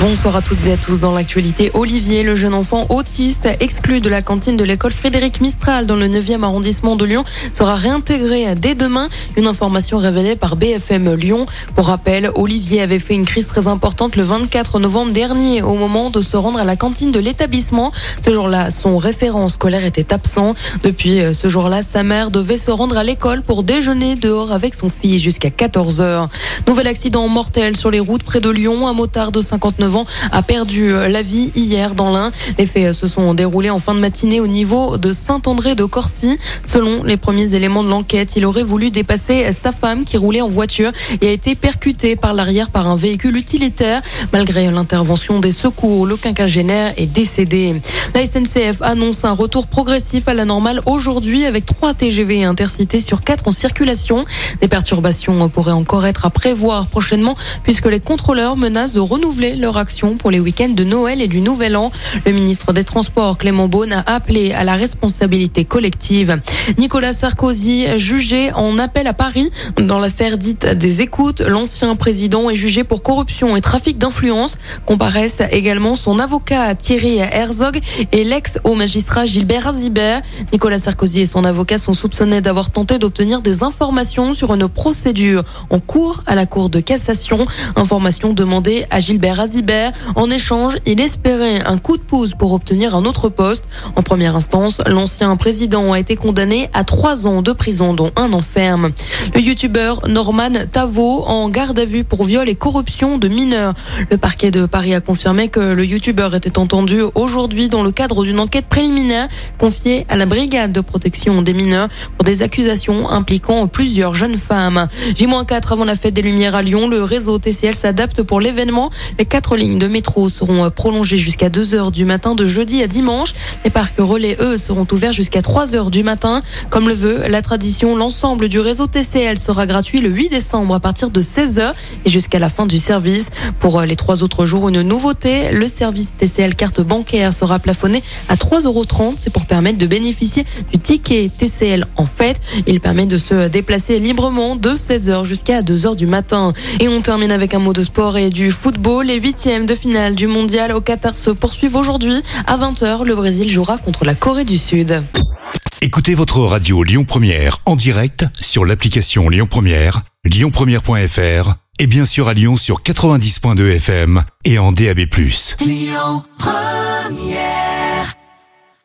Bonsoir à toutes et à tous. Dans l'actualité, Olivier, le jeune enfant autiste exclu de la cantine de l'école Frédéric Mistral dans le 9e arrondissement de Lyon, sera réintégré dès demain. Une information révélée par BFM Lyon. Pour rappel, Olivier avait fait une crise très importante le 24 novembre dernier au moment de se rendre à la cantine de l'établissement. Ce jour-là, son référent scolaire était absent. Depuis euh, ce jour-là, sa mère devait se rendre à l'école pour déjeuner dehors avec son fils jusqu'à 14 heures. Nouvel accident mortel sur les routes près de Lyon. Un motard de 59 a perdu euh, la vie hier dans l'Ain. Les faits euh, se sont déroulés en fin de matinée au niveau de Saint-André de Corcy. Selon les premiers éléments de l'enquête, il aurait voulu dépasser sa femme qui roulait en voiture et a été percuté par l'arrière par un véhicule utilitaire. Malgré l'intervention des secours, le quinquagénaire est décédé. La SNCF annonce un retour progressif à la normale aujourd'hui avec 3 TGV intercités sur 4 en circulation. Des perturbations pourraient encore être à prévoir prochainement puisque les contrôleurs menacent de renouveler leur action pour les week-ends de Noël et du Nouvel An. Le ministre des Transports, Clément Beaune, a appelé à la responsabilité collective. Nicolas Sarkozy, jugé en appel à Paris dans l'affaire dite des écoutes, l'ancien président est jugé pour corruption et trafic d'influence. Comparaissent également son avocat Thierry Herzog et l'ex-haut magistrat Gilbert Azibert. Nicolas Sarkozy et son avocat sont soupçonnés d'avoir tenté d'obtenir des informations sur une procédure en cours à la Cour de cassation. Informations demandées à Gilbert Azibert en échange, il espérait un coup de pouce pour obtenir un autre poste. En première instance, l'ancien président a été condamné à trois ans de prison, dont un enferme. Le youtubeur Norman Tavo en garde à vue pour viol et corruption de mineurs. Le parquet de Paris a confirmé que le youtubeur était entendu aujourd'hui dans le cadre d'une enquête préliminaire confiée à la brigade de protection des mineurs pour des accusations impliquant plusieurs jeunes femmes. J-4 avant la fête des Lumières à Lyon, le réseau TCL s'adapte pour l'événement. Les quatre lignes de métro seront euh, prolongées jusqu'à 2 heures du matin de jeudi à dimanche. Les parcs relais, eux, seront ouverts jusqu'à 3 heures du matin. Comme le veut la tradition, l'ensemble du réseau TCL sera gratuit le 8 décembre à partir de 16 heures et jusqu'à la fin du service. Pour euh, les trois autres jours, une nouveauté, le service TCL carte bancaire sera plafonné à 3,30 euros. C'est pour permettre de bénéficier du ticket TCL en fait. Il permet de se déplacer librement de 16 heures jusqu'à 2 heures du matin. Et on termine avec un mot de sport et du football. Les 8 de finale du mondial au Qatar se poursuivent aujourd'hui. À 20h, le Brésil jouera contre la Corée du Sud. Écoutez votre radio Lyon Première en direct sur l'application Lyon Première, lyonpremière.fr et bien sûr à Lyon sur 90.2 FM et en DAB+. Lyon Première